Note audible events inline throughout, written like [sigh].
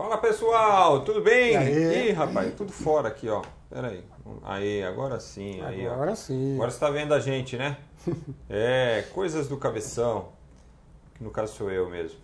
Fala pessoal, tudo bem? Ih, rapaz, tudo fora aqui, ó. Pera aí. Aí, agora sim. Aí, agora ó. sim. Agora você tá vendo a gente, né? [laughs] é, coisas do cabeção. Que no caso sou eu mesmo.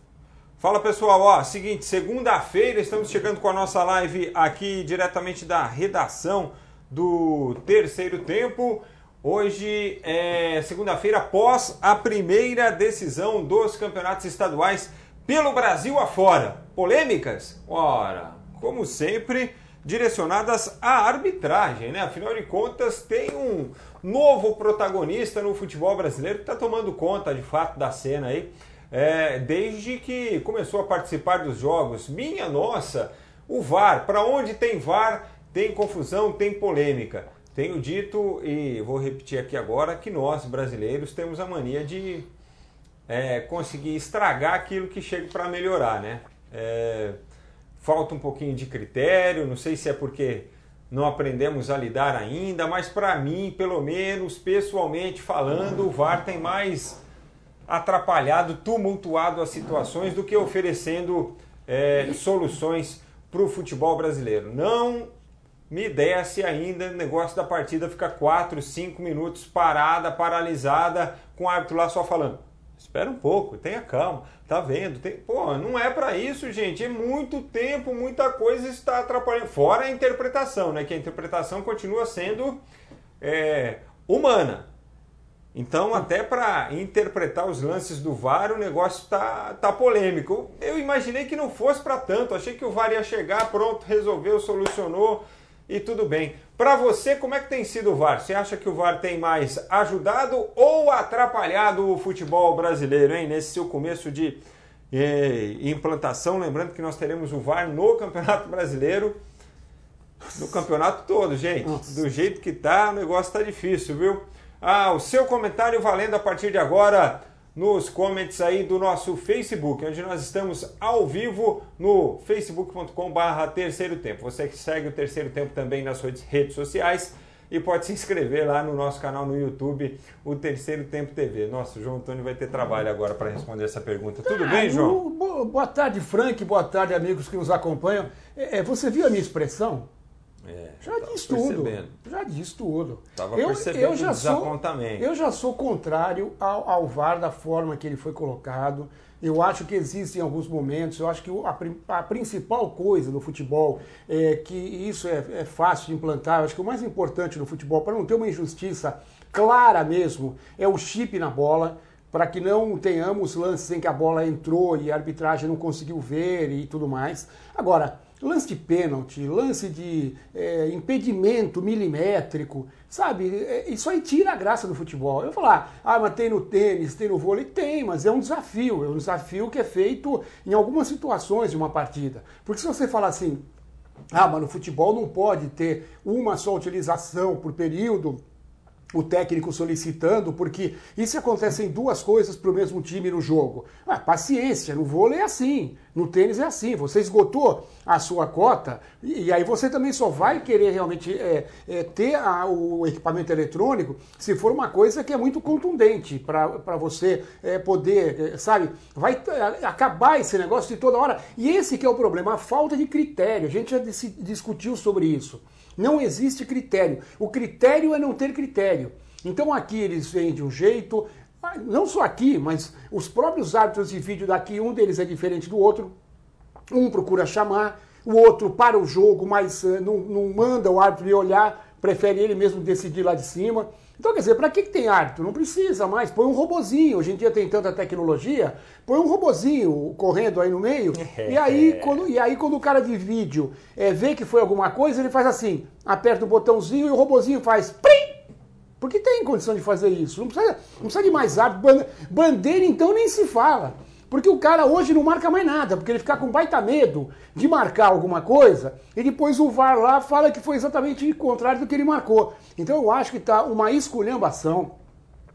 Fala pessoal, ó, seguinte, segunda-feira estamos chegando com a nossa live aqui diretamente da redação do terceiro tempo. Hoje é segunda-feira após a primeira decisão dos campeonatos estaduais pelo Brasil afora. Polêmicas? Ora, como sempre, direcionadas à arbitragem, né? Afinal de contas, tem um novo protagonista no futebol brasileiro que está tomando conta de fato da cena aí. É, desde que começou a participar dos jogos. Minha nossa, o VAR, para onde tem VAR, tem confusão, tem polêmica. Tenho dito e vou repetir aqui agora que nós, brasileiros, temos a mania de é, conseguir estragar aquilo que chega para melhorar, né? É, falta um pouquinho de critério, não sei se é porque não aprendemos a lidar ainda, mas para mim, pelo menos, pessoalmente falando, o VAR tem mais atrapalhado, tumultuado as situações do que oferecendo é, soluções para o futebol brasileiro. Não me desce ainda o negócio da partida ficar 4, 5 minutos parada, paralisada, com o árbitro lá só falando. Espera um pouco, tenha calma, tá vendo? Tem... Pô, não é para isso, gente. É muito tempo, muita coisa está atrapalhando. Fora a interpretação, né? Que a interpretação continua sendo é, humana. Então, até para interpretar os lances do VAR, o negócio tá, tá polêmico. Eu imaginei que não fosse para tanto. Achei que o VAR ia chegar, pronto, resolveu, solucionou e tudo bem. Para você, como é que tem sido o VAR? Você acha que o VAR tem mais ajudado ou atrapalhado o futebol brasileiro, hein? Nesse seu começo de eh, implantação, lembrando que nós teremos o VAR no Campeonato Brasileiro, no campeonato todo, gente. Nossa. Do jeito que tá, o negócio tá difícil, viu? Ah, o seu comentário valendo a partir de agora nos comments aí do nosso Facebook, onde nós estamos ao vivo no facebook.com/barra terceiro tempo. Você que segue o terceiro tempo também nas suas redes sociais e pode se inscrever lá no nosso canal no YouTube, o Terceiro Tempo TV. Nossa, o João Antônio vai ter trabalho agora para responder essa pergunta. Tudo ah, bem, João? Boa tarde, Frank. Boa tarde, amigos que nos acompanham. É, você viu a minha expressão? É, já diz tudo. Já diz tudo. Tava eu, percebendo eu já Sou, eu já sou contrário ao, ao VAR da forma que ele foi colocado. Eu acho que existem alguns momentos, eu acho que a, a principal coisa no futebol é que isso é, é fácil de implantar. Eu acho que o mais importante no futebol, para não ter uma injustiça clara mesmo, é o chip na bola para que não tenhamos lances em que a bola entrou e a arbitragem não conseguiu ver e tudo mais. Agora, lance de pênalti, lance de é, impedimento milimétrico, sabe? É, isso aí tira a graça do futebol. Eu falar, ah, mas tem no tênis, tem no vôlei, tem, mas é um desafio, é um desafio que é feito em algumas situações de uma partida. Porque se você falar assim, ah, mas no futebol não pode ter uma só utilização por período, o técnico solicitando, porque isso acontece em duas coisas para o mesmo time no jogo. Ah, paciência, no vôlei é assim, no tênis é assim, você esgotou a sua cota e, aí você também só vai querer realmente é, é, ter a, o equipamento eletrônico se for uma coisa que é muito contundente para você é, poder, é, sabe, vai acabar esse negócio de toda hora. E esse que é o problema, a falta de critério, a gente já discutiu sobre isso. Não existe critério. O critério é não ter critério. Então aqui eles vêm de um jeito, não só aqui, mas os próprios árbitros de vídeo daqui, um deles é diferente do outro. Um procura chamar, o outro para o jogo, mas uh, não, não manda o árbitro ir olhar, prefere ele mesmo decidir lá de cima. Então, quer dizer, para que, que tem árbitro? Não precisa mais. Põe um robozinho. Hoje em dia tem tanta tecnologia. Põe um robozinho correndo aí no meio. [laughs] e, aí, quando, e aí, quando o cara de vídeo é, vê que foi alguma coisa, ele faz assim: aperta o botãozinho e o robozinho faz. Prim! Porque tem condição de fazer isso. Não precisa, não precisa de mais árbitro. Bandeira, então, nem se fala. Porque o cara hoje não marca mais nada, porque ele fica com baita medo de marcar alguma coisa e depois o VAR lá fala que foi exatamente o contrário do que ele marcou. Então eu acho que está uma esculhambação.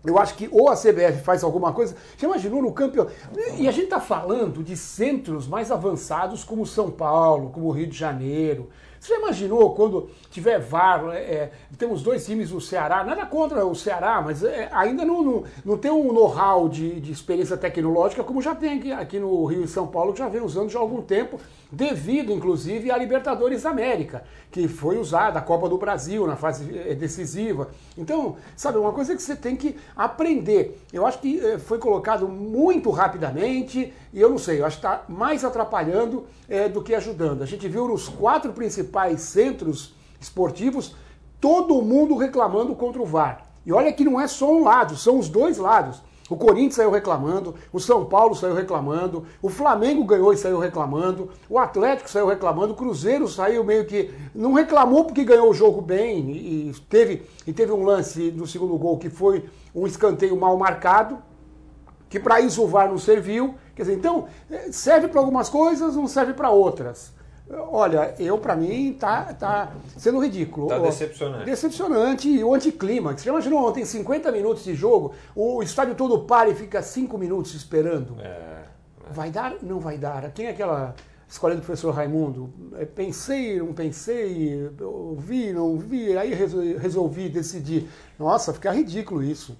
Eu acho que ou a CBF faz alguma coisa. Você imaginou no campeonato? E a gente está falando de centros mais avançados como São Paulo, como Rio de Janeiro, Você já imaginou quando tiver VAR, é, é, temos dois times do Ceará, nada contra o Ceará, mas é, ainda não, não, não, tem um know-how de, de, experiência tecnológica como já tem aqui, aqui, no Rio e São Paulo, que já vem usando já há algum tempo, devido inclusive à Libertadores América, que foi usada, a Copa do Brasil na fase é, decisiva. Então, sabe, uma coisa que você tem que aprender. Eu acho que é, foi colocado muito rapidamente, e eu não sei, eu acho que está mais atrapalhando é, do que ajudando. A gente viu nos quatro principais centros esportivos todo mundo reclamando contra o VAR. E olha que não é só um lado, são os dois lados. O Corinthians saiu reclamando, o São Paulo saiu reclamando, o Flamengo ganhou e saiu reclamando, o Atlético saiu reclamando, o Cruzeiro saiu meio que. não reclamou porque ganhou o jogo bem e teve, e teve um lance no segundo gol que foi um escanteio mal marcado, que para isso o VAR não serviu. Quer dizer, então, é, serve para algumas coisas, não serve para outras. Olha, eu para mim tá, tá sendo ridículo. Tá decepcionante. Decepcionante e o anticlímax. Você imaginou ontem 50 minutos de jogo, o estádio todo para e fica 5 minutos esperando. É, é. Vai dar? Não vai dar. Quem é aquela escolha do professor Raimundo? É, pensei, não pensei, ouvi, não vi, aí resolvi decidir. Nossa, fica ridículo isso.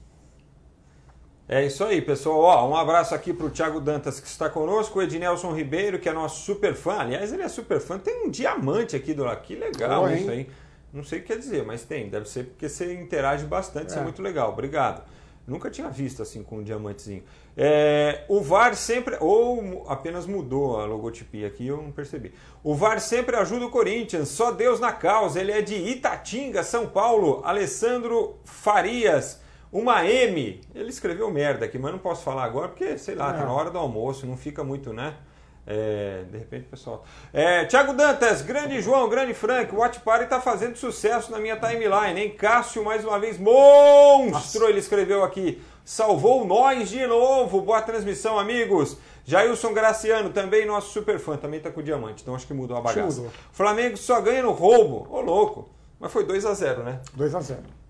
É isso aí, pessoal. Ó, um abraço aqui para o Thiago Dantas que está conosco, o Ednelson Ribeiro, que é nosso super fã. Aliás, ele é super fã. Tem um diamante aqui do lado. Que legal isso aí. Não sei o que quer dizer, mas tem. Deve ser porque você interage bastante, é. isso é muito legal. Obrigado. Nunca tinha visto assim com um diamantezinho. É, o VAR sempre. Ou apenas mudou a logotipia aqui, eu não percebi. O VAR sempre ajuda o Corinthians, só Deus na causa. Ele é de Itatinga, São Paulo. Alessandro Farias. Uma M, ele escreveu merda aqui, mas não posso falar agora porque, sei lá, tá na hora do almoço, não fica muito, né? É, de repente, pessoal. É, Tiago Dantas, grande João, grande Frank, o Watch Party tá fazendo sucesso na minha timeline, hein? Cássio, mais uma vez, monstro, Nossa. ele escreveu aqui. Salvou nós de novo. Boa transmissão, amigos. Jailson Graciano, também nosso super fã, também tá com diamante, então acho que mudou a bagaça. Flamengo só ganha no roubo. Ô, louco. Mas foi 2 a 0 né? 2 a 0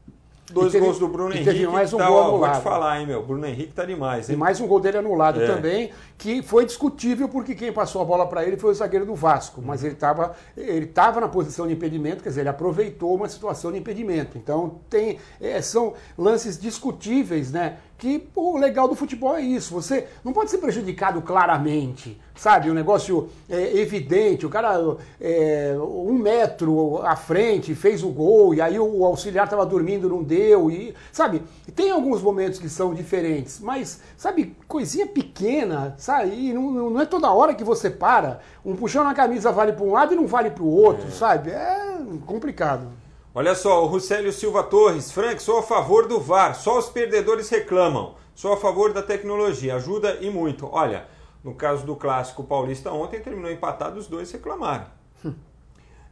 Dois teve, gols do Bruno Henrique. Teve mais um tá, gol ó, anulado. Vou te falar, hein, meu. Bruno Henrique tá demais, hein? E mais um gol dele anulado é. também, que foi discutível porque quem passou a bola para ele foi o zagueiro do Vasco. Mas ele estava ele tava na posição de impedimento, quer dizer, ele aproveitou uma situação de impedimento. Então, tem, é, são lances discutíveis, né? Que o legal do futebol é isso. Você não pode ser prejudicado claramente, sabe? Um negócio é, evidente. O cara é, um metro à frente fez o gol e aí o auxiliar estava dormindo, não deu. E, sabe? Tem alguns momentos que são diferentes, mas, sabe, coisinha pequena, sabe? E não, não é toda hora que você para. Um puxão na camisa vale para um lado e não vale para o outro, é. sabe? É complicado. Olha só, o Ruscélio Silva Torres, Frank, sou a favor do VAR, só os perdedores reclamam. Sou a favor da tecnologia, ajuda e muito. Olha, no caso do clássico paulista ontem terminou empatado, os dois reclamaram. [laughs] Hum.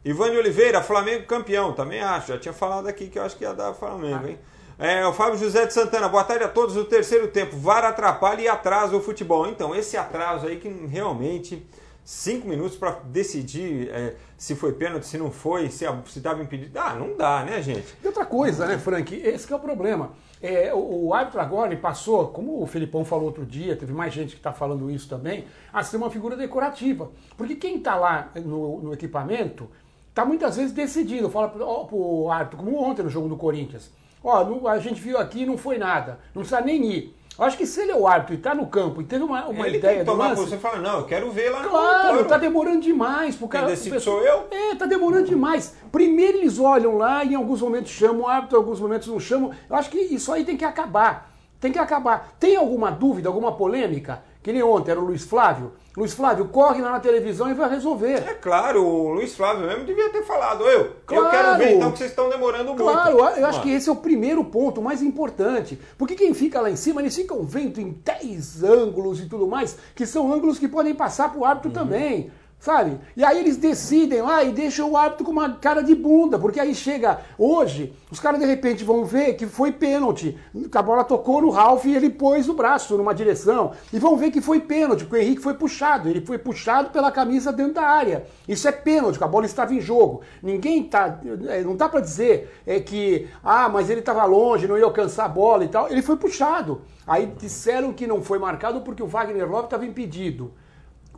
Ivan de Oliveira, Flamengo campeão, também acho. Já tinha falado aqui que eu acho que ia dar Flamengo, hein? É, o Fábio José de Santana, boa tarde a todos. O terceiro tempo, VAR atrapalha e atrasa o futebol. Então, esse atraso aí que realmente cinco minutos para decidir é, se foi pênalti, se não foi, se estava impedido. Ah, não dá, né, gente? E outra coisa, né, Frank? Esse é o problema. É, o, o, árbitro agora passou, como o Felipão falou outro dia, teve mais gente que está falando isso também, a ser uma figura decorativa. Porque quem está lá no, no equipamento está muitas vezes decidindo, fala para o árbitro, como ontem no jogo do Corinthians. Ó, a gente viu aqui não foi nada, não precisa nem ir. Eu acho que se ele é o árbitro e está no campo e teve uma, uma ele ideia tem que tomar do lance... Você fala, não, eu quero ver lá Claro, está demorando demais. Cara, Quem sou eu? É, está demorando demais. Primeiro eles olham lá e em alguns momentos chamam o árbitro, em alguns momentos não chamam. Eu acho que isso aí tem que acabar. Tem que acabar. Tem alguma dúvida, alguma polêmica? Que nem ontem era o Luiz Flávio. Luiz Flávio, corre lá na televisão e vai resolver. É claro, o Luiz Flávio mesmo devia ter falado. Eu, claro, eu quero ver então que vocês estão demorando claro, muito. Claro, eu acho que esse é o primeiro ponto, mais importante. Porque quem fica lá em cima, eles ficam vendo em 10 ângulos e tudo mais, que são ângulos que podem passar para o árbitro uhum. também sabe? E aí eles decidem lá e deixam o árbitro com uma cara de bunda, porque aí chega hoje, os caras de repente vão ver que foi pênalti, a bola tocou no Ralf e ele pôs o braço numa direção, e vão ver que foi pênalti, porque o Henrique foi puxado, ele foi puxado pela camisa dentro da área. Isso é pênalti, a bola estava em jogo. Ninguém tá, é, não dá para dizer é que, ah, mas ele estava longe, não ia alcançar a bola e tal. Ele foi puxado. Aí disseram que não foi marcado porque o Wagner Lopes estava impedido.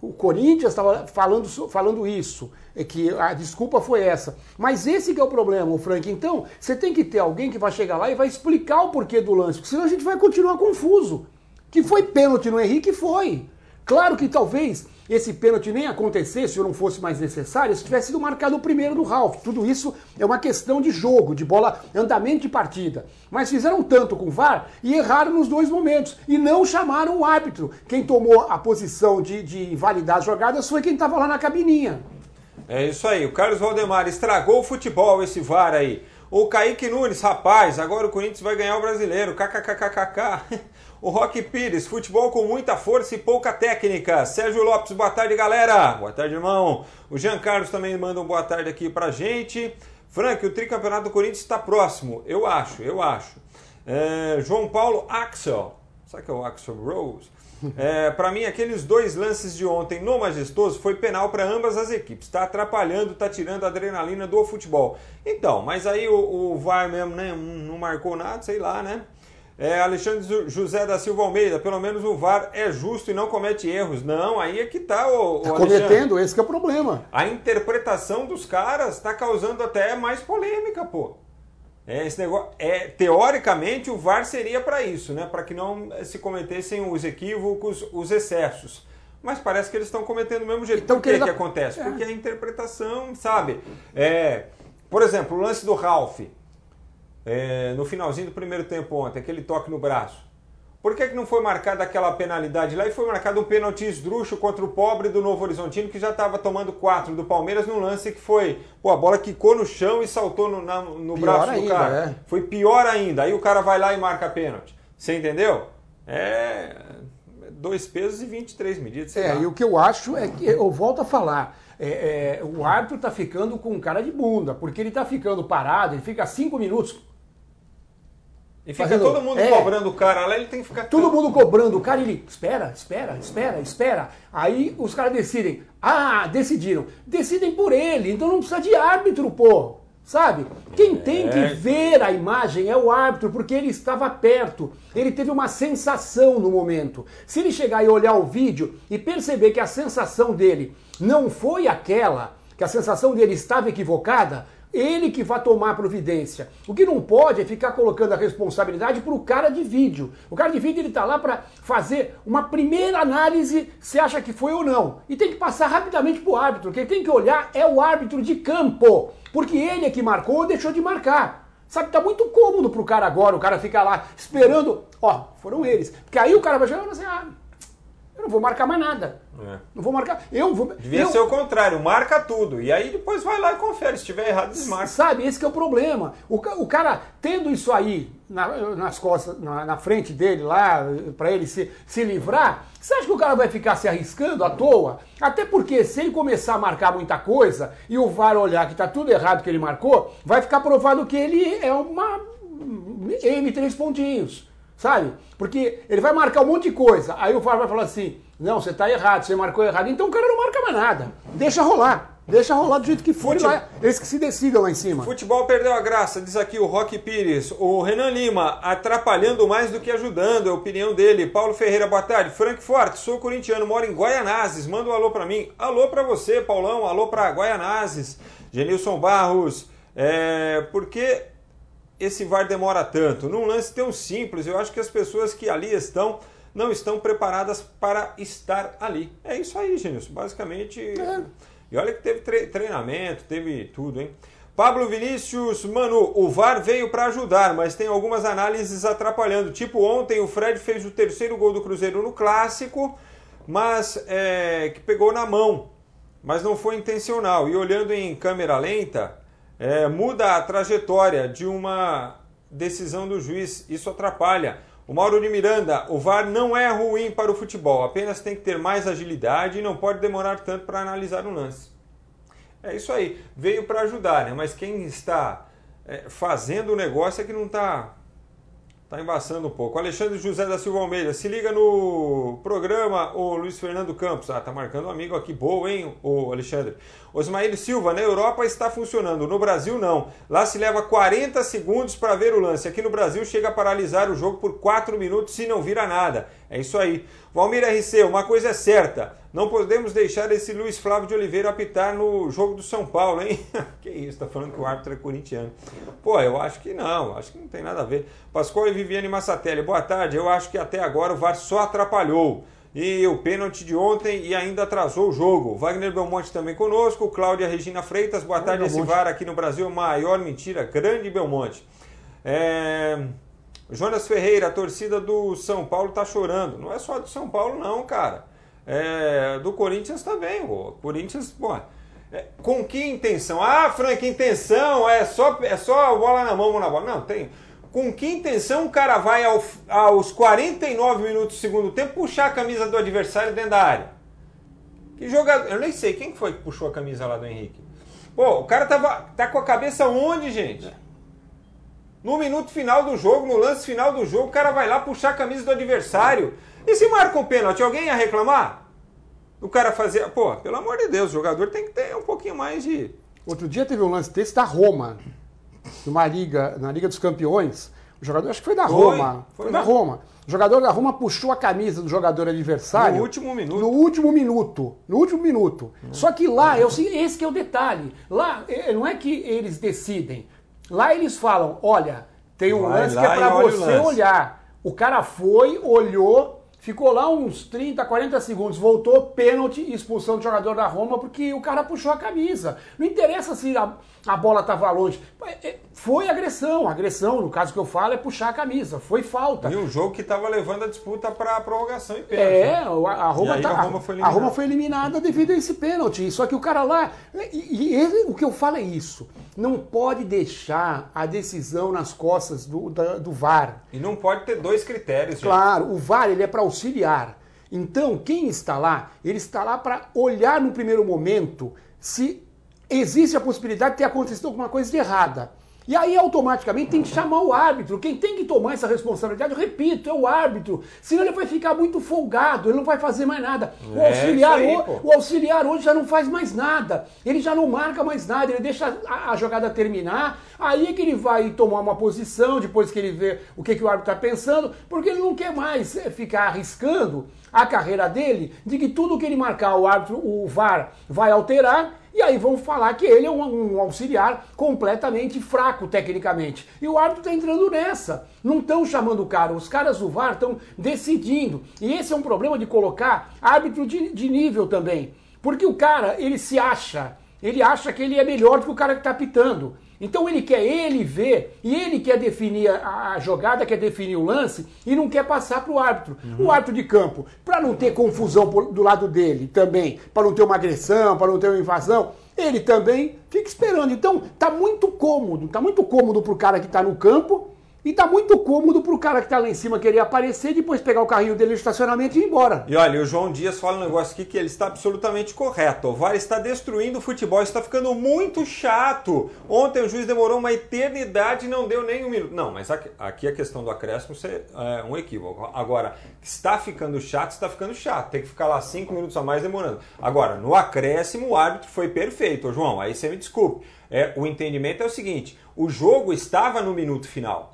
O Corinthians estava falando, falando isso, é que a desculpa foi essa. Mas esse que é o problema, Frank. Então, você tem que ter alguém que vai chegar lá e vai explicar o porquê do lance, porque senão a gente vai continuar confuso. Que foi pênalti no Henrique? Foi. Claro que talvez esse pênalti nem acontecesse ou não fosse mais necessário se tivesse sido marcado o primeiro do Ralf. Tudo isso é uma questão de jogo, de bola, andamento de partida. Mas fizeram tanto com o VAR e erraram nos dois momentos. E não chamaram o árbitro. Quem tomou a posição de, de invalidar as jogadas foi quem estava lá na cabininha. É isso aí, o Carlos Valdemar estragou o futebol esse VAR aí. O Kaique Nunes, rapaz, agora o Corinthians vai ganhar o brasileiro. KKKKK. O Rock Pires, futebol com muita força e pouca técnica. Sérgio Lopes, boa tarde, galera. Boa tarde, irmão. O Jean Carlos também manda um boa tarde aqui pra gente. Frank, o tricampeonato do Corinthians está próximo. Eu acho, eu acho. É, João Paulo Axel. Sabe que é o Axel Rose? É, para mim, aqueles dois lances de ontem no Majestoso foi penal para ambas as equipes. Está atrapalhando, está tirando a adrenalina do futebol. Então, mas aí o, o VAR mesmo né, não marcou nada, sei lá, né? É, Alexandre José da Silva Almeida, pelo menos o VAR é justo e não comete erros. Não, aí é que tá o. Tá cometendo, esse é o problema. A interpretação dos caras está causando até mais polêmica, pô. É, esse negócio, é, teoricamente o VAR seria para isso, né? Para que não se cometessem os equívocos, os excessos. Mas parece que eles estão cometendo do mesmo jeito. Então, Por que, que, que acontece? É. Porque a interpretação, sabe? É, por exemplo, o lance do Ralph é, no finalzinho do primeiro tempo ontem, aquele toque no braço. Por que, que não foi marcada aquela penalidade lá e foi marcado um pênalti esdrúxo contra o pobre do Novo Horizontino que já estava tomando quatro do Palmeiras num lance que foi, pô, a bola quicou no chão e saltou no, na, no braço ainda, do cara. É. Foi pior ainda. Aí o cara vai lá e marca pênalti. Você entendeu? É dois pesos e 23 medidas. É, lá. e o que eu acho é que, eu volto a falar, é, é, o árbitro está ficando com cara de bunda, porque ele está ficando parado, ele fica cinco minutos e fica Fazendo, todo mundo é, cobrando o cara lá, ele tem que ficar. Todo mundo cobrando o cara e ele. Espera, espera, espera, espera. Aí os caras decidem. Ah, decidiram. Decidem por ele, então não precisa de árbitro, pô. Sabe? Quem tem que é. ver a imagem é o árbitro, porque ele estava perto. Ele teve uma sensação no momento. Se ele chegar e olhar o vídeo e perceber que a sensação dele não foi aquela, que a sensação dele estava equivocada, ele que vai tomar providência. O que não pode é ficar colocando a responsabilidade para o cara de vídeo. O cara de vídeo ele está lá para fazer uma primeira análise se acha que foi ou não. E tem que passar rapidamente para o árbitro. Quem tem que olhar é o árbitro de campo. Porque ele é que marcou ou deixou de marcar. Sabe, tá muito cômodo pro cara agora, o cara fica lá esperando. Ó, foram eles. Porque aí o cara vai chegar e vai assim, ah, eu não vou marcar mais nada. É. Não vou marcar. Eu vou. Devia eu... ser o contrário, marca tudo. E aí depois vai lá e confere. Se estiver errado, desmarca. Sabe, esse é o problema. O, o cara tendo isso aí na, nas costas, na, na, frente dele lá, para ele se, se livrar, você acha que o cara vai ficar se arriscando à toa? Até porque se ele começar a marcar muita coisa e o VAR olhar que tá tudo errado que ele marcou, vai ficar provado que ele é uma M três pontinhos sabe? Porque ele vai marcar um monte de coisa, aí o VAR vai falar assim, não, você está errado, você marcou errado, então o cara não marca mais nada, deixa rolar. Deixa rolar do jeito que for Fute... lá, eles que se decidam lá em cima. Futebol perdeu a graça, diz aqui o Roque Pires. O Renan Lima, atrapalhando mais do que ajudando, é a opinião dele. Paulo Ferreira, boa tarde. Frank Forte, sou corintiano, moro em Guaianazes. Manda um alô para mim. Alô para você, Paulão. Alô para Guaianazes. Genilson Barros. É, porque esse VAR demora tanto? Num lance tão simples, eu acho que as pessoas que ali estão não estão preparadas para estar ali. É isso aí, Genilson. Basicamente. É. E olha que teve treinamento, teve tudo, hein? Pablo Vinícius, mano, o VAR veio para ajudar, mas tem algumas análises atrapalhando. Tipo, ontem o Fred fez o terceiro gol do Cruzeiro no clássico, mas é, que pegou na mão, mas não foi intencional. E olhando em câmera lenta, é, muda a trajetória de uma decisão do juiz. Isso atrapalha. O Mauro de Miranda, o VAR não é ruim para o futebol, apenas tem que ter mais agilidade e não pode demorar tanto para analisar um lance. É isso aí, veio para ajudar, né? mas quem está é, fazendo o negócio é que não está Tá embaçando um pouco. Alexandre José da Silva Almeida, se liga no programa, o Luiz Fernando Campos. Ah, tá marcando um amigo aqui, boa, hein, o Alexandre. Osmaíl Silva, na Europa está funcionando, no Brasil não. Lá se leva 40 segundos para ver o lance. Aqui no Brasil chega a paralisar o jogo por 4 minutos se não vira nada. É isso aí. Valmir RC, uma coisa é certa: Não podemos deixar esse Luiz Flávio de Oliveira apitar no jogo do São Paulo, hein? [laughs] que isso, tá falando que o árbitro é corintiano. Pô, eu acho que não, acho que não tem nada a ver. Pascoal e Viviane Massatelli, boa tarde. Eu acho que até agora o VAR só atrapalhou. E o pênalti de ontem e ainda atrasou o jogo. Wagner Belmonte também conosco. Cláudia Regina Freitas, boa tarde. Esse VAR aqui no Brasil, maior mentira, grande Belmonte. É... Jonas Ferreira, a torcida do São Paulo tá chorando. Não é só do São Paulo, não, cara. É, do Corinthians também. O Corinthians, pô, é, com que intenção? Ah, Frank, intenção é só, é só bola na mão, mão na bola. Não, tem. Com que intenção o cara vai ao, aos 49 minutos do segundo tempo puxar a camisa do adversário dentro da área? Que jogador. Eu nem sei quem foi que puxou a camisa lá do Henrique. Pô, o cara tava, tá com a cabeça onde, gente? No minuto final do jogo, no lance final do jogo, o cara vai lá puxar a camisa do adversário. E se marca um pênalti, alguém ia reclamar? O cara fazia. Pô, pelo amor de Deus, o jogador tem que ter um pouquinho mais de. Outro dia teve um lance desse da Roma, numa liga, na Liga dos Campeões. O jogador, acho que foi da Roma. Foi, foi da Roma. O jogador da Roma puxou a camisa do jogador adversário. No último minuto. No último minuto. No último minuto. Hum. Só que lá, eu, esse que é o detalhe. Lá, é, não é que eles decidem. Lá eles falam: olha, tem um Vai lance que é para você olhar. O cara foi, olhou, Ficou lá uns 30, 40 segundos, voltou, pênalti, expulsão do jogador da Roma, porque o cara puxou a camisa. Não interessa se a, a bola estava longe. É, foi agressão. Agressão, no caso que eu falo, é puxar a camisa. Foi falta. E um jogo que estava levando a disputa para a prorrogação e pênalti. É, a, a, Roma tá, a, Roma foi a Roma foi eliminada devido a esse pênalti. Só que o cara lá. E, e ele, o que eu falo é isso. Não pode deixar a decisão nas costas do, da, do VAR. E não pode ter dois critérios. Gente. Claro, o VAR ele é para auxiliar. Então, quem está lá, ele está lá para olhar no primeiro momento se existe a possibilidade de ter acontecido alguma coisa de errada. E aí, automaticamente, tem que chamar o árbitro. Quem tem que tomar essa responsabilidade, eu repito, é o árbitro. Senão ele vai ficar muito folgado, ele não vai fazer mais nada. O é auxiliar, aí, o auxiliar hoje já não faz mais nada. Ele já não marca mais nada, ele deixa a, a, jogada terminar. Aí é que ele vai tomar uma posição, depois que ele vê o que, que o árbitro está pensando, porque ele não quer mais eh, ficar arriscando a carreira dele de que tudo que ele marcar o árbitro, o VAR, vai alterar e aí vão falar que ele é um, um auxiliar completamente fraco tecnicamente. E o árbitro está entrando nessa. Não estão chamando o cara. Os caras do VAR estão decidindo. E esse é um problema de colocar árbitro de, de nível também. Porque o cara, ele se acha, ele acha que ele é melhor do que o cara que está pitando. Então ele quer ele ver e ele quer definir a, a jogada, quer definir o lance e não quer passar para o árbitro. Uhum. O árbitro de campo, para não ter confusão do lado dele também, para não ter uma agressão, para não ter uma invasão, ele também fica esperando. Então tá muito cômodo, tá muito cômodo para o cara que está no campo e tá muito cômodo pro cara que tá lá em cima querer aparecer, depois pegar o carrinho dele no estacionamento e ir embora. E olha, o João Dias fala um negócio aqui que ele está absolutamente correto. O VAR está destruindo o futebol, está ficando muito chato. Ontem o juiz demorou uma eternidade e não deu nem um minuto. Não, mas aqui a questão do acréscimo é um equívoco. Agora, está ficando chato, está ficando chato. Tem que ficar lá cinco minutos a mais demorando. Agora, no acréscimo, o árbitro foi perfeito, João. Aí você me desculpe. É, o entendimento é o seguinte: o jogo estava no minuto final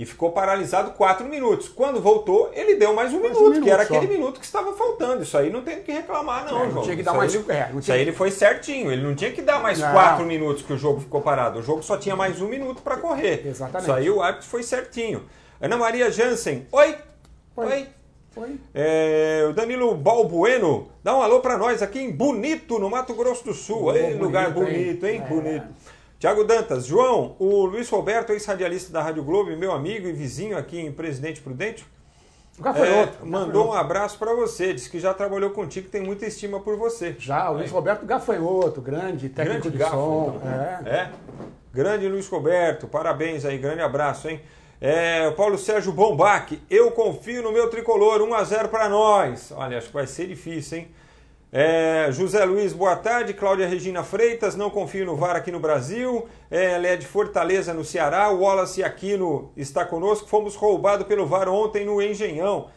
e ficou paralisado quatro minutos. Quando voltou, ele deu mais um, mais minuto, um minuto, que era só. aquele minuto que estava faltando. Isso aí não tem que reclamar, não, é, não João. Tinha que dar mais... Ele, é, Isso aí ele foi certinho. Ele não tinha que dar mais não. quatro minutos que o jogo ficou parado. O jogo só tinha mais um minuto para correr. Exatamente. Isso aí o árbitro foi certinho. Ana Maria Jansen. Oi! Oi! Oi. Oi. É, o Danilo Balbueno, dá um alô para nós aqui em Bonito, no Mato Grosso do Sul. Ei, lugar bonito, hein? hein? É. Bonito. Tiago Dantas, João, o Luiz Roberto, ex-radialista da Rádio Globo, meu amigo e vizinho aqui em Presidente Prudente, é, mandou um abraço para você, disse que já trabalhou contigo, tem muita estima por você. Já, o Luiz Roberto Gafanhoto, grande técnico grande de som. Então. É. é. Grande Luiz Roberto, parabéns aí, grande abraço, hein? É, Paulo Sérgio Bombac, eu confio no meu tricolor, 1 a 0 para nós. Olha, acho que vai ser difícil, hein? É, José Luiz, boa tarde. Cláudia Regina Freitas, não confio no VAR aqui no Brasil. É, ela é de Fortaleza, no Ceará. O Wallace Aquino está conosco. Fomos roubados pelo VAR ontem no Engenhão.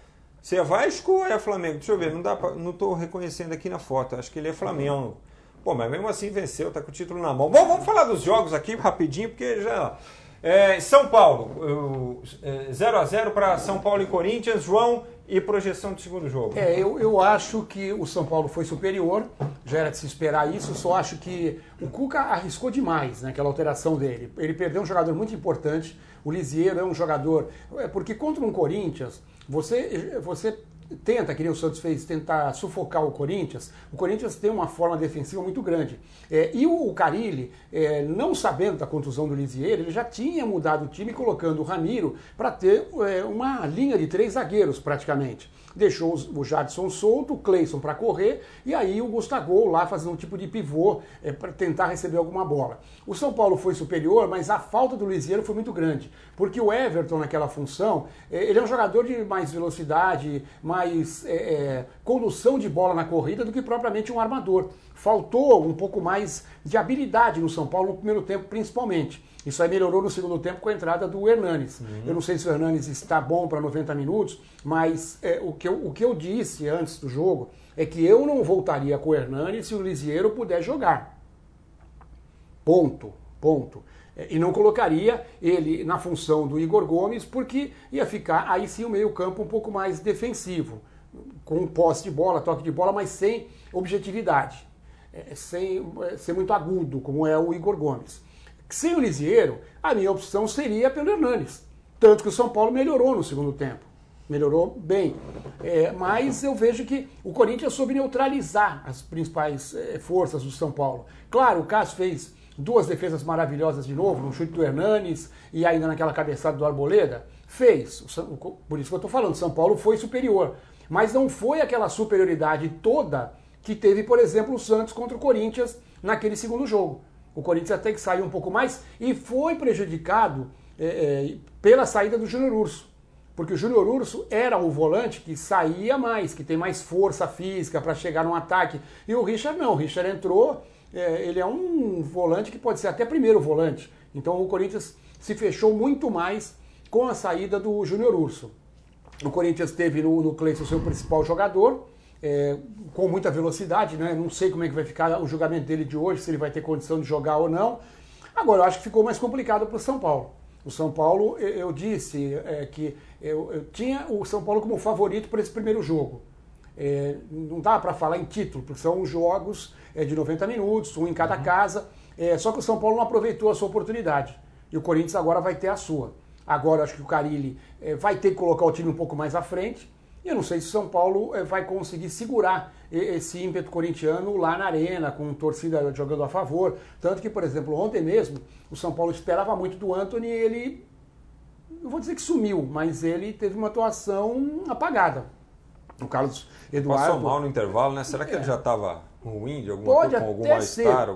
Você é Vasco ou é Flamengo? Deixa eu ver, não dá pra, não estou reconhecendo aqui na foto. Acho que ele é Flamengo. Pô, mas mesmo assim venceu, tá com o título na mão. Bom, vamos falar dos jogos aqui rapidinho, porque já. É, São Paulo, 0 a 0 para São Paulo e Corinthians. João, E projeção do segundo jogo? É, eu, eu acho que o São Paulo foi superior, já era de se esperar isso, só acho que o Cuca arriscou demais né, alteração dele. Ele perdeu um jogador muito importante, o Lisieiro é um jogador. É, porque contra um Corinthians, você, você tenta, que nem o Santos fez, tentar sufocar o Corinthians, o Corinthians tem uma forma defensiva muito grande. É, e o, Carilli, é, não sabendo da contusão do Lisieiro, ele já tinha mudado o time colocando o Ramiro para ter é, uma linha de três zagueiros praticamente deixou o Jadson solto, o Cleison para correr e aí o Gustavo lá fazendo um tipo de pivô é, para tentar receber alguma bola. O São Paulo foi superior, mas a falta do Luiziano foi muito grande, porque o Everton naquela função, é, ele é um jogador de mais velocidade, mais é, é condução de bola na corrida do que propriamente um armador. Faltou um pouco mais de habilidade no São Paulo no primeiro tempo, principalmente. Isso aí melhorou no segundo tempo com a entrada do Hernanes. Uhum. Eu não sei se o Hernanes está bom para 90 minutos, mas é, o, que eu, o que eu disse antes do jogo é que eu não voltaria com o Hernanes se o Lisieiro puder jogar. Ponto. Ponto. É, e não colocaria ele na função do Igor Gomes, porque ia ficar aí sim o meio-campo um pouco mais defensivo, com posse de bola, toque de bola, mas sem objetividade, é, sem é, ser muito agudo, como é o Igor Gomes. Sem o Lisieiro, a minha opção seria pelo Hernanes. Tanto que o São Paulo melhorou no segundo tempo. Melhorou bem. É, mas eu vejo que o Corinthians soube neutralizar as principais é, forças do São Paulo. Claro, o Cássio fez duas defesas maravilhosas de novo, no chute do Hernanes e ainda naquela cabeçada do Arboleda. Fez. Por isso que eu estou falando, São Paulo foi superior. Mas não foi aquela superioridade toda que teve, por exemplo, o Santos contra o Corinthians naquele segundo jogo. O Corinthians até que saiu um pouco mais e foi prejudicado é, é, pela saída do Júnior Urso. Porque o Júnior Urso era o volante que saía mais, que tem mais força física para chegar no ataque. E o Richard não. O Richard entrou, é, ele é um volante que pode ser até primeiro volante. Então o Corinthians se fechou muito mais com a saída do Júnior Urso. O Corinthians teve no, no Cleiton seu principal jogador, é, com muita velocidade, né? Não sei como é que vai ficar o julgamento dele de hoje, se ele vai ter condição de jogar ou não. Agora, eu acho que ficou mais complicado para o São Paulo. O São Paulo, eu, eu disse é, que eu, eu, tinha o São Paulo como favorito para esse primeiro jogo. É, não dá para falar em título, porque são jogos é, de 90 minutos, um em cada uhum. casa. É, só que o São Paulo não aproveitou a sua oportunidade. E o Corinthians agora vai ter a sua. Agora acho que o Carilli é, vai ter que colocar o time um pouco mais à frente. E eu não sei se o São Paulo eh, vai conseguir segurar esse ímpeto corintiano lá na arena, com torcida jogando a favor. Tanto que, por exemplo, ontem mesmo, o São Paulo esperava muito do Anthony e ele, não vou dizer que sumiu, mas ele teve uma atuação apagada. O Carlos Eduardo. Passou mal no intervalo, né? Será que é. ele já estava ruim de alguma Pode com algum?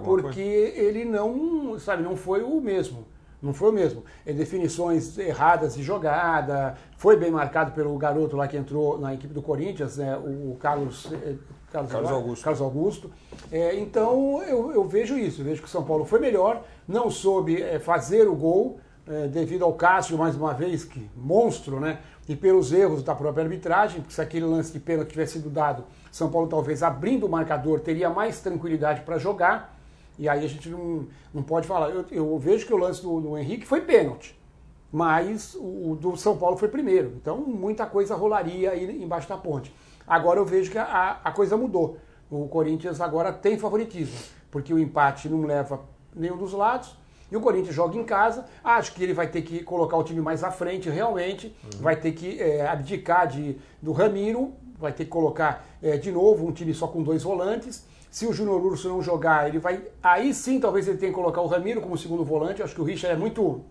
Porque coisa? ele não, sabe, não foi o mesmo. Não foi o mesmo. É definições erradas de jogada. Foi bem marcado pelo garoto lá que entrou na equipe do Corinthians, né, o Carlos, eh, Carlos, Carlos Augusto. Carlos Augusto. É, então eu, eu, vejo isso. Eu vejo que o São Paulo foi melhor, não soube é, fazer o gol, é, devido ao Cássio, mais uma vez, que monstro, né? E pelos erros da própria arbitragem, porque se aquele lance de pênalti tivesse sido dado, São Paulo talvez abrindo o marcador teria mais tranquilidade para jogar. E aí a gente não, não pode falar. Eu, eu vejo que o lance do, do, Henrique foi pênalti, mas o, o, do São Paulo foi primeiro. Então muita coisa rolaria aí embaixo da ponte. Agora eu vejo que a, a coisa mudou. O Corinthians agora tem favoritismo, porque o empate não leva nenhum dos lados. E o Corinthians joga em casa. Acho que ele vai ter que colocar o time mais à frente, realmente. Uhum. Vai ter que é, abdicar de, do Ramiro. Vai ter que colocar é, de novo um time só com dois volantes. Se o Júnior Urso não jogar, ele vai. Aí sim, talvez ele tenha que colocar o Ramiro como segundo volante. Acho que o Richard é muito,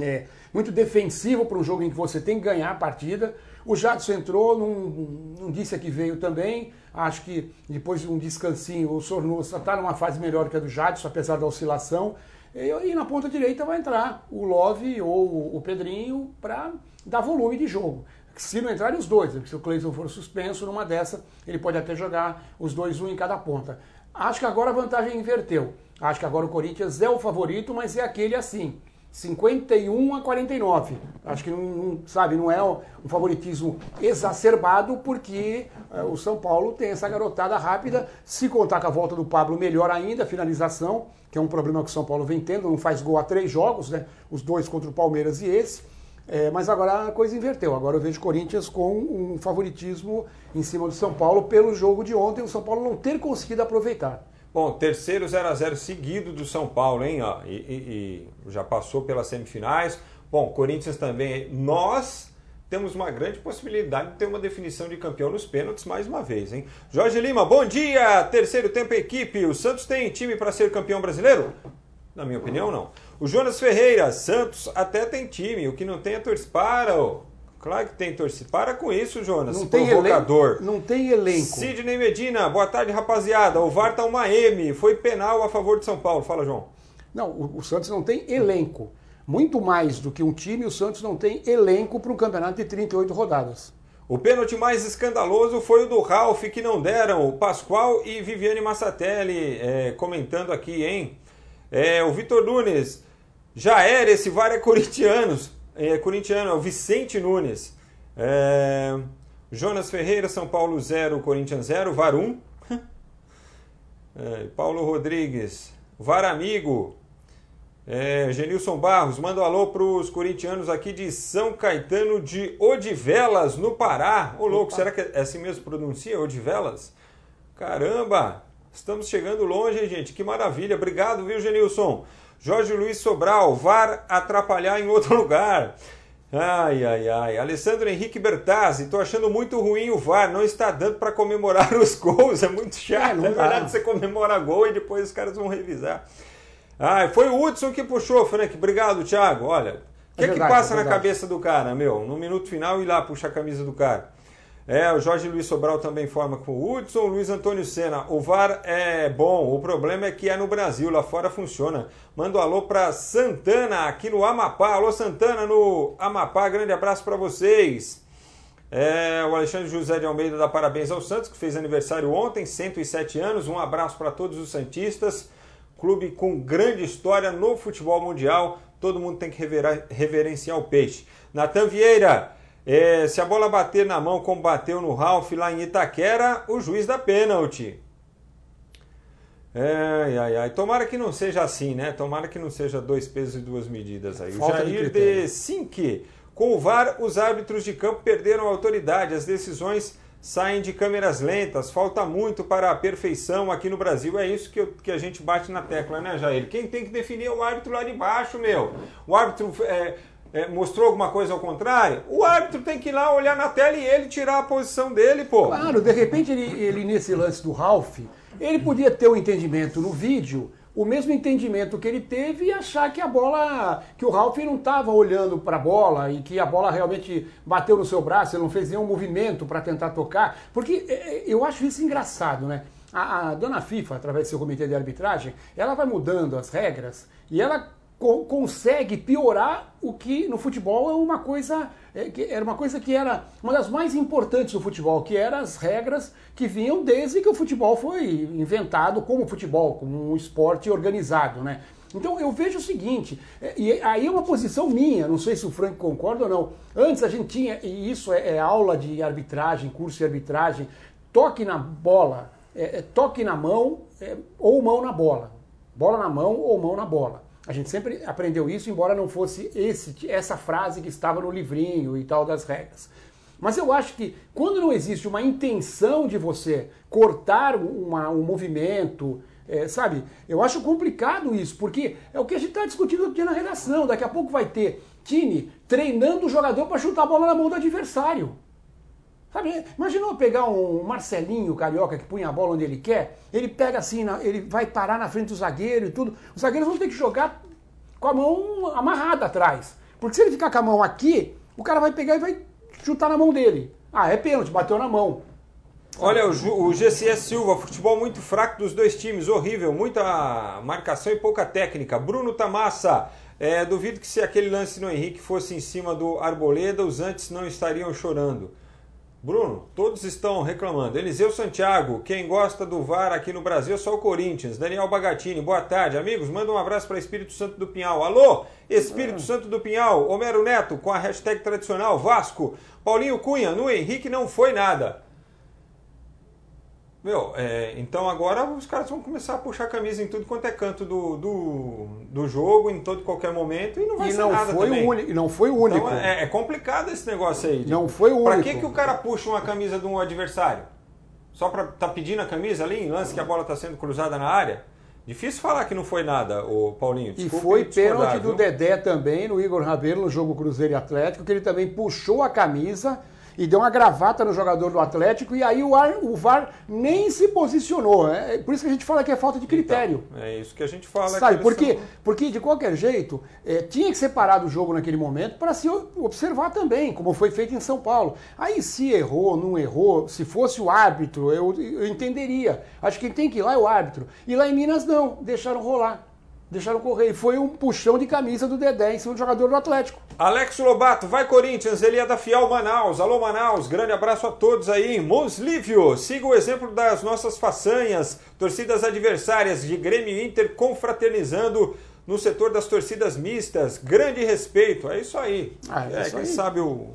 é, muito defensivo para um jogo em que você tem que ganhar a partida. O Jadson entrou, não, disse que veio também. Acho que depois de um descansinho, o Sornosa está numa fase melhor que a do Jadson, apesar da oscilação. E na ponta direita vai entrar o Love ou o Pedrinho para dar volume de jogo. Se não entrarem os dois, se o Cleison for suspenso, numa dessa, ele pode até jogar os dois, um em cada ponta. Acho que agora a vantagem inverteu. Acho que agora o Corinthians é o favorito, mas é aquele assim. 51 a 49. Acho que não, não sabe, não é um favoritismo exacerbado, porque é, o São Paulo tem essa garotada rápida. Se contar com a volta do Pablo, melhor ainda, finalização, que é um problema que o São Paulo vem tendo, não faz gol a três jogos, né? Os dois contra o Palmeiras e esse. É, mas agora a coisa inverteu. Agora eu vejo o Corinthians com um favoritismo em cima do São Paulo pelo jogo de ontem, o São Paulo não ter conseguido aproveitar. Bom, terceiro 0 a 0 seguido do São Paulo, hein? Ó, e, e, e já passou pelas semifinais. Bom, Corinthians também. Nós temos uma grande possibilidade de ter uma definição de campeão nos pênaltis mais uma vez, hein? Jorge Lima, bom dia! Terceiro tempo equipe. O Santos tem time para ser campeão brasileiro? Na minha opinião, não. O Jonas Ferreira, Santos até tem time, o que não tem é torcida. Para, ô. Claro que tem torcida. Para com isso, Jonas. Não tem provocador. Elenco, não tem elenco. Sidney Medina, boa tarde, rapaziada. O VAR tá uma M. Foi penal a favor de São Paulo. Fala, João. Não, o, o Santos não tem elenco. Muito mais do que um time, o Santos não tem elenco para um campeonato de 38 rodadas. O pênalti mais escandaloso foi o do Ralf, que não deram. O Pascoal e Viviane Massatelli é, comentando aqui, hein? É, o Vitor Nunes, já era, esse VAR é corintianos é corintiano, é o Vicente Nunes. É, Jonas Ferreira, São Paulo 0, Corinthians 0, VAR 1. [laughs] É, Paulo Rodrigues, VAR Amigo. É, Genilson Barros, manda um alô para os corintianos aqui de São Caetano de Odivelas, no Pará. Ô louco, Opa. será que é assim mesmo pronuncia? Odivelas? Caramba, estamos chegando longe, hein, gente? Que maravilha. Obrigado, viu, Genilson? Jorge Luiz Sobral, VAR atrapalhar em outro [laughs] lugar. Ai, ai, ai. Alessandro Henrique Bertazzi, tô achando muito ruim o VAR, não está dando para comemorar [laughs] os gols, é muito chato. É, não é verdade, você comemora gol e depois os caras vão revisar. Ai, foi o Hudson que puxou, Frank. Obrigado, Thiago. Olha, o que, é que passa é na cabeça do cara, meu? No minuto final, ir lá puxar a camisa do cara. É, o Jorge Luiz Sobral também forma com o Hudson, Luiz Antônio Senna. O VAR é bom, o problema é que é no Brasil, lá fora funciona. Manda um alô para Santana, aqui no Amapá. Alô, Santana, no Amapá, grande abraço para vocês. É, o Alexandre José de Almeida dá parabéns ao Santos, que fez aniversário ontem, 107 anos. Um abraço para todos os Santistas. Clube com grande história no futebol mundial. Todo mundo tem que reverenciar o peixe. Natan Vieira. É, se a bola bater na mão como bateu no Ralph lá em Itaquera, o juiz dá pênalti. Ai, ai, ai. Tomara que não seja assim, né? Tomara que não seja dois pesos e duas medidas aí. Falta o Jair de, de Cinque. Com o VAR, os árbitros de campo perderam a autoridade. As decisões saem de câmeras lentas. Falta muito para a perfeição aqui no Brasil. É isso que, eu, que a gente bate na tecla, né, Jair? Quem tem que definir é o árbitro lá de baixo, meu. O árbitro. É, é, mostrou alguma coisa ao contrário, o árbitro tem que ir lá olhar na tela e ele tirar a posição dele, pô. Claro, de repente ele, ele nesse lance do Ralph, ele podia ter um entendimento no vídeo, o mesmo entendimento que ele teve e achar que a bola, que o Ralph não estava olhando para a bola e que a bola realmente bateu no seu braço, ele não fez nenhum movimento para tentar tocar, porque é, é, eu acho isso engraçado, né? A, a dona FIFA, através do seu comitê de arbitragem, ela vai mudando as regras e ela co consegue piorar o que no futebol é uma coisa é, que era uma coisa que era uma das mais importantes do futebol, que eram as regras que vinham desde que o futebol foi inventado como futebol, como um esporte organizado, né? Então eu vejo o seguinte, é, e aí é uma posição minha, não sei se o Frank concorda ou não. Antes a gente tinha, e isso é, é aula de arbitragem, curso de arbitragem, toque na bola, é, é toque na mão é, ou mão na bola. Bola na mão ou mão na bola. A gente sempre aprendeu isso, embora não fosse esse, essa frase que estava no livrinho e tal das regras. Mas eu acho que quando não existe uma intenção de você cortar uma, um movimento, é, sabe? Eu acho complicado isso, porque é o que a gente está discutindo aqui na redação. Daqui a pouco vai ter time treinando o jogador para chutar a bola na mão do adversário. Sabe, imaginou pegar um Marcelinho Carioca que punha a bola onde ele quer, ele pega assim, ele vai parar na frente do zagueiro e tudo. Os zagueiros vão ter que jogar com a mão amarrada atrás. Porque se ele ficar com a mão aqui, o cara vai pegar e vai chutar na mão dele. Ah, é pênalti, bateu na mão. Olha, o, o GCS Silva, futebol muito fraco dos dois times, horrível, muita marcação e pouca técnica. Bruno Tamassa, é, duvido que se aquele lance no Henrique fosse em cima do Arboleda, os antes não estariam chorando. Bruno, todos estão reclamando. Eliseu Santiago, quem gosta do VAR aqui no Brasil é só o Corinthians. Daniel Bagatini, boa tarde. Amigos, manda um abraço para Espírito Santo do Pinhal. Alô, Espírito ah. Santo do Pinhal. Homero Neto, com a hashtag tradicional Vasco. Paulinho Cunha, no Henrique não foi nada. Meu, é, então agora os caras vão começar a puxar a camisa em tudo quanto é canto do, do, do jogo, em todo qualquer momento, e não vai e ser não nada foi também. E não foi o único. Então é, é complicado esse negócio aí. de- Não foi o Pra único. que, que o cara puxa uma camisa de um adversário? Só pra tá pedindo a camisa ali em lance que a bola tá sendo cruzada na área? Difícil falar que não foi nada, o Paulinho. E Desculpe foi pênalti do viu? Dedé também, no Igor Rabelo, no jogo Cruzeiro e Atlético, que ele também puxou a camisa e deu uma gravata no jogador do Atlético, e aí o, ar- o VAR nem se posicionou. É por isso que a gente fala que é falta de critério. Então, é isso que a gente fala. Sabe, que eles por quê? são- Porque, de qualquer jeito, eh, tinha que separar do jogo naquele momento para se o- observar também, como foi feito em São Paulo. Aí, se errou, não errou, se fosse o árbitro, eu, eu entenderia. Acho que quem tem que ir lá é o árbitro. E lá em Minas, não, deixaram rolar. Deixaram correr. E foi um puxão de camisa do Dedé em cima do jogador do Atlético. Alex Lobato, vai Corinthians, ele é da Fiel Manaus. Alô Manaus, grande abraço a todos aí. Monslívio, siga o exemplo das nossas façanhas, torcidas adversárias de Grêmio Inter confraternizando no setor das torcidas mistas. Grande respeito, é isso aí. Ah, é é, isso quem aí. sabe o-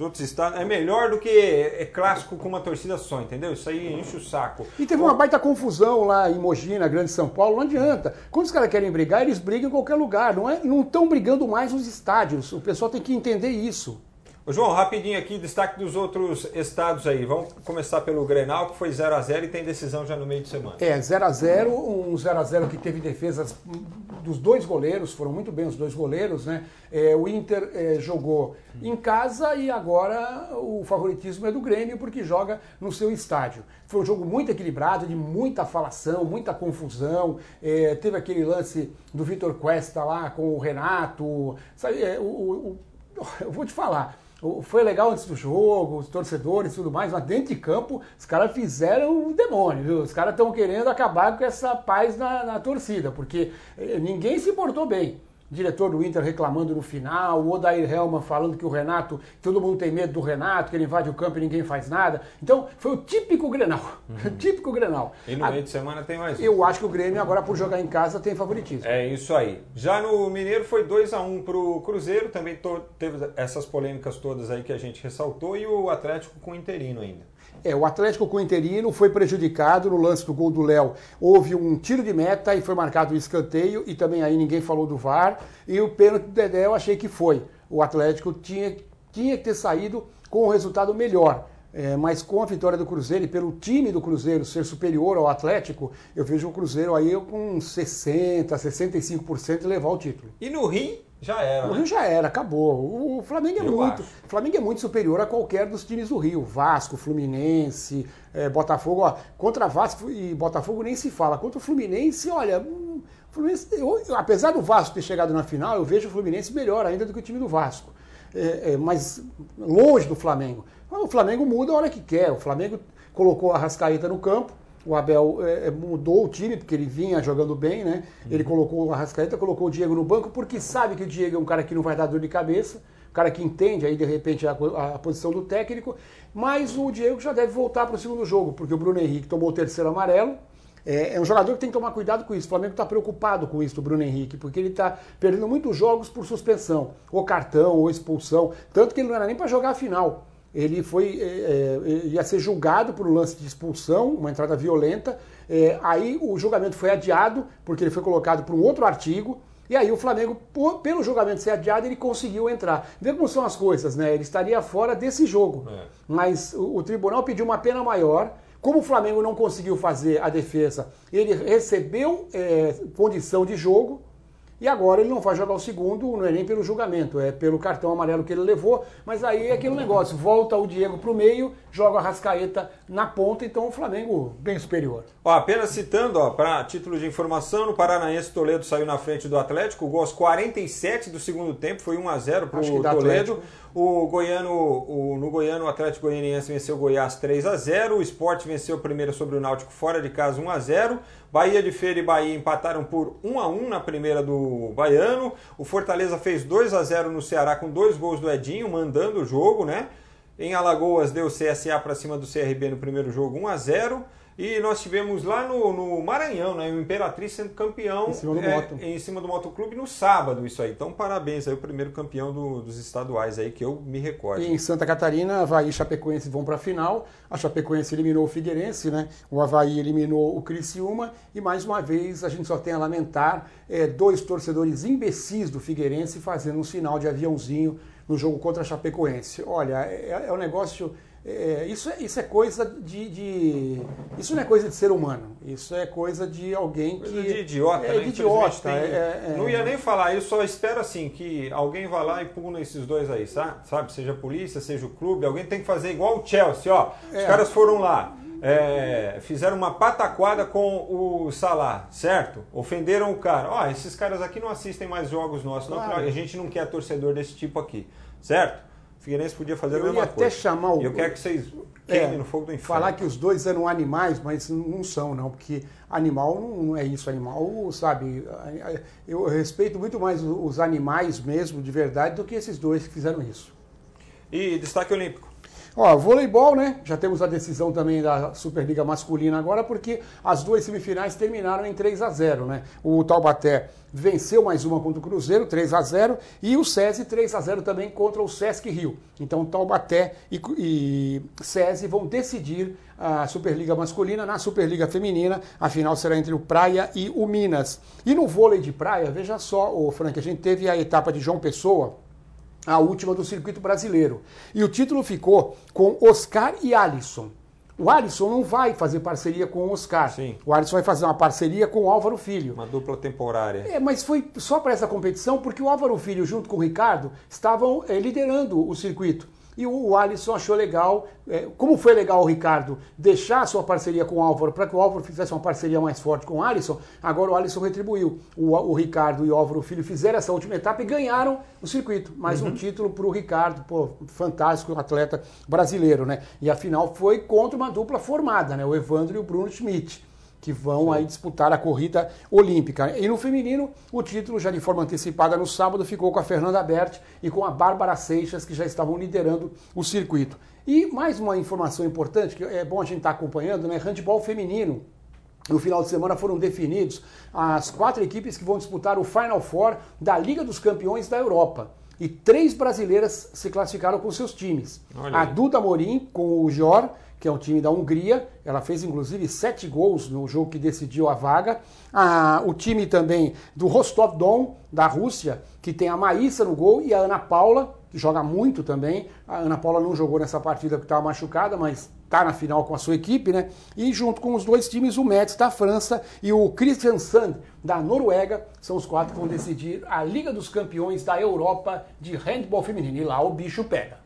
os outros estados é melhor do que é clássico com uma torcida só, entendeu? Isso aí enche o saco. E teve uma baita confusão lá em Mogi, na Grande São Paulo, não adianta. Quando os caras querem brigar, eles brigam em qualquer lugar. Não é- não estão brigando mais nos estádios. O pessoal tem que entender isso. Ô, João, rapidinho aqui, destaque dos outros estados aí. Vamos começar pelo Grenal, que foi 0 a 0 e tem decisão já no meio de semana. É, 0 a 0 um 0 a 0 que teve defesas dos dois goleiros, foram muito bem os dois goleiros, né? É, o Inter é, jogou em casa e agora o favoritismo é do Grêmio porque joga no seu estádio. Foi um jogo muito equilibrado, de muita falação, muita confusão. É, teve aquele lance do Vitor Cuesta lá com o Renato. Sabe, é, o- o- [laughs] eu vou te falar. Foi legal antes do jogo, os torcedores e tudo mais, mas dentro de campo os caras fizeram o demônio, viu? Os caras estão querendo acabar com essa paz na, na torcida, porque eh, ninguém se portou bem. Diretor do Inter reclamando no final, o Odair Helman falando que o Renato, todo mundo tem medo do Renato, que ele invade o campo e ninguém faz nada. Então, foi o típico Grenal. [laughs] típico Grenal. E no meio de semana tem mais um. Eu acho que o Grêmio, agora por jogar em casa, tem favoritismo. É isso aí. Já no Mineiro foi 2 a 1 pro Cruzeiro, também teve essas polêmicas todas aí que a gente ressaltou, e o Atlético com o Interino ainda. É, o Atlético com Interino foi prejudicado no lance do gol do Léo. Houve um tiro de meta e foi marcado o escanteio, e também aí ninguém falou do VAR. E o pênalti do Dedé eu achei que foi. O Atlético tinha, tinha que ter saído com um resultado melhor. É, mas com a vitória do Cruzeiro e pelo time do Cruzeiro ser superior ao Atlético, eu vejo o Cruzeiro aí com 60%, 65% e levar o título. E no Rio já era, O né? Rio já era, acabou. O Flamengo é Eu muito, acho. Flamengo é muito superior a qualquer dos times do Rio. Vasco, Fluminense, eh, Botafogo. Ó, contra Vasco e Botafogo nem se fala. Contra o Fluminense, olha, hum, o Fluminense, eu- apesar do Vasco ter chegado na final, eu vejo o Fluminense melhor ainda do que o time do Vasco. É, é, mas longe do Flamengo. O Flamengo muda a hora que quer. O Flamengo colocou a Rascaeta no campo. O Abel é, mudou o time, porque ele vinha jogando bem, né? Ele colocou o Arrascaeta, colocou o Diego no banco, porque sabe que o Diego é um cara que não vai dar dor de cabeça, um cara que entende aí, de repente, a, a posição do técnico, mas o Diego já deve voltar para o segundo jogo, porque o Bruno Henrique tomou o terceiro amarelo. É, é um jogador que tem que tomar cuidado com isso. O Flamengo está preocupado com isso, o Bruno Henrique, porque ele está perdendo muitos jogos por suspensão, ou cartão, ou expulsão, tanto que ele não era nem para jogar a final. Ele foi é, é, ia ser julgado por um lance de expulsão, uma entrada violenta. É, aí o julgamento foi adiado, porque ele foi colocado por um outro artigo. E aí o Flamengo, por- pelo julgamento ser adiado, ele conseguiu entrar. Vê como são as coisas, né? Ele estaria fora desse jogo. É. Mas o, o tribunal pediu uma pena maior. Como o Flamengo não conseguiu fazer a defesa, ele recebeu é, condição de jogo. E agora ele não vai jogar o segundo, não é nem pelo julgamento, é pelo cartão amarelo que ele levou. Mas aí é aquele negócio: volta o Diego para o meio, joga a Rascaeta na ponta, então o Flamengo bem superior. Ó, apenas citando, ó, para título de informação, no Paranaense Toledo saiu na frente do Atlético, o gol aos 47 do segundo tempo, foi 1 a 0 para o Toledo. O Goiano, o- no Goiano, o Atlético Goianiense venceu o Goiás 3 a 0 o Sport venceu o primeiro sobre o Náutico fora de casa 1 a 0 Bahia de Feira e Bahia empataram por 1 a 1 na primeira do Baiano. O Fortaleza fez 2 a 0 no Ceará com dois gols do Edinho, mandando o jogo, né? Em Alagoas deu CSA para cima do CRB no primeiro jogo 1 a 0 E nós tivemos lá no, no Maranhão, né? O Imperatriz sendo campeão em cima do é, Moto. em cima do Motoclube no sábado, isso aí. Então, parabéns aí, o primeiro campeão do- dos estaduais aí que eu me recordo. E em Santa Catarina, Havaí e Chapecoense vão para a final. A Chapecoense eliminou o Figueirense, né? O Havaí eliminou o Criciúma. E mais uma vez a gente só tem a lamentar é, dois torcedores imbecis do Figueirense fazendo um sinal de aviãozinho no jogo contra a Chapecoense. Olha, é, é um negócio. É, isso, é, isso é coisa de, de- Isso não é coisa de ser humano. Isso é coisa de alguém que. Coisa de idiota, é, né? de idiota. é- é- Não ia nem falar, eu só espero assim que alguém vá lá e puna esses dois aí, sa- sabe? Seja a polícia, seja o clube, alguém tem que fazer igual o Chelsea, ó. Os É. caras foram lá, é, fizeram uma pataquada com o Salah, certo? Ofenderam o cara. Ó, esses caras aqui não assistem mais jogos nossos, não, Claro. porque a gente não quer torcedor desse tipo aqui, certo? O Figueirense podia fazer a Eu mesma ia até chamar o- eu quero que vocês É, queimem no fogo do inferno. Falar que os dois eram animais, mas não são, não, porque animal não não é isso. Animal, sabe, eu respeito muito mais os animais mesmo, de verdade, do que esses dois que fizeram isso. E destaque olímpico. Ó, voleibol, né? Já temos a decisão também da Superliga Masculina agora, porque as duas semifinais terminaram em 3 a 0 né? O Taubaté venceu mais uma contra o Cruzeiro, 3 a 0 e o SESI 3 a 0 também contra o Sesc Rio. Então, Taubaté e, e SESI vão decidir a Superliga Masculina na Superliga Feminina. A final será entre o Praia e o Minas. E no vôlei de praia, veja só, ô Frank, a gente teve a etapa de João Pessoa, a última do circuito brasileiro. E o título ficou com Oscar e Alisson. O Alisson não vai fazer parceria com o Oscar. Sim. O Alisson vai fazer uma parceria com o Álvaro Filho. Uma dupla temporária. É, mas foi só para essa competição porque o Álvaro Filho, junto com o Ricardo, estavam eh, liderando o circuito. E o, Alisson achou legal, eh, como foi legal o Ricardo deixar a sua parceria com o Álvaro, para que o Álvaro fizesse uma parceria mais forte com o Alisson, agora o Alisson retribuiu. O, o Ricardo e o Álvaro Filho fizeram essa última etapa e ganharam o circuito. Mais um título para o Ricardo, pô, fantástico atleta brasileiro, né? E a final foi contra uma dupla formada, né? O Evandro e o Bruno Schmidt que vão aí disputar a corrida olímpica. E no feminino, o título, já de forma antecipada no sábado, ficou com a Fernanda Berti e com a Bárbara Seixas, que já estavam liderando o circuito. E mais uma informação importante, que é bom a gente estar acompanhando, né? Handball feminino. No final de semana foram definidos as quatro equipes que vão disputar o Final Four da Liga dos Campeões da Europa. E três brasileiras se classificaram com seus times. Olha a. Duda Morim com o Jor, que é um time da Hungria. Ela fez inclusive sete gols no jogo que decidiu a vaga. Ah, o time também do Rostov Don, da Rússia, que tem a Maísa no gol e a Ana Paula, que joga muito também. A Ana Paula não jogou nessa partida porque estava machucada, mas está na final com a sua equipe, né? E junto com os dois times, o Metz da França e o Kristiansand da Noruega, são os quatro que vão decidir a Liga dos Campeões da Europa de handball feminino. E lá o bicho pega.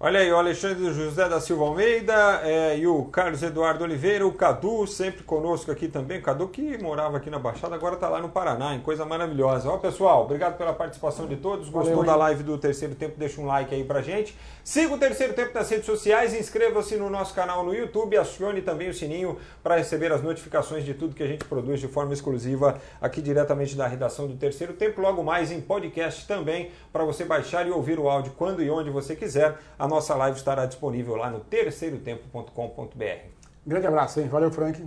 Olha aí, o Alexandre José da Silva Almeida é, e o Carlos Eduardo Oliveira, o Cadu, sempre conosco aqui também. O Cadu que morava aqui na Baixada, agora está lá no Paraná, em coisa maravilhosa. Ó, pessoal, obrigado pela participação de todos. Gostou Valeu, da live do terceiro tempo? Deixa um like aí pra gente. Siga o terceiro tempo nas redes sociais, inscreva-se no nosso canal no YouTube, acione também o sininho para receber as notificações de tudo que a gente produz de forma exclusiva aqui diretamente da redação do terceiro tempo. Logo mais em podcast também, para você baixar e ouvir o áudio quando e onde você quiser. A nossa live estará disponível lá no terceirotempo.com.br. Grande abraço, hein? Valeu, Frank.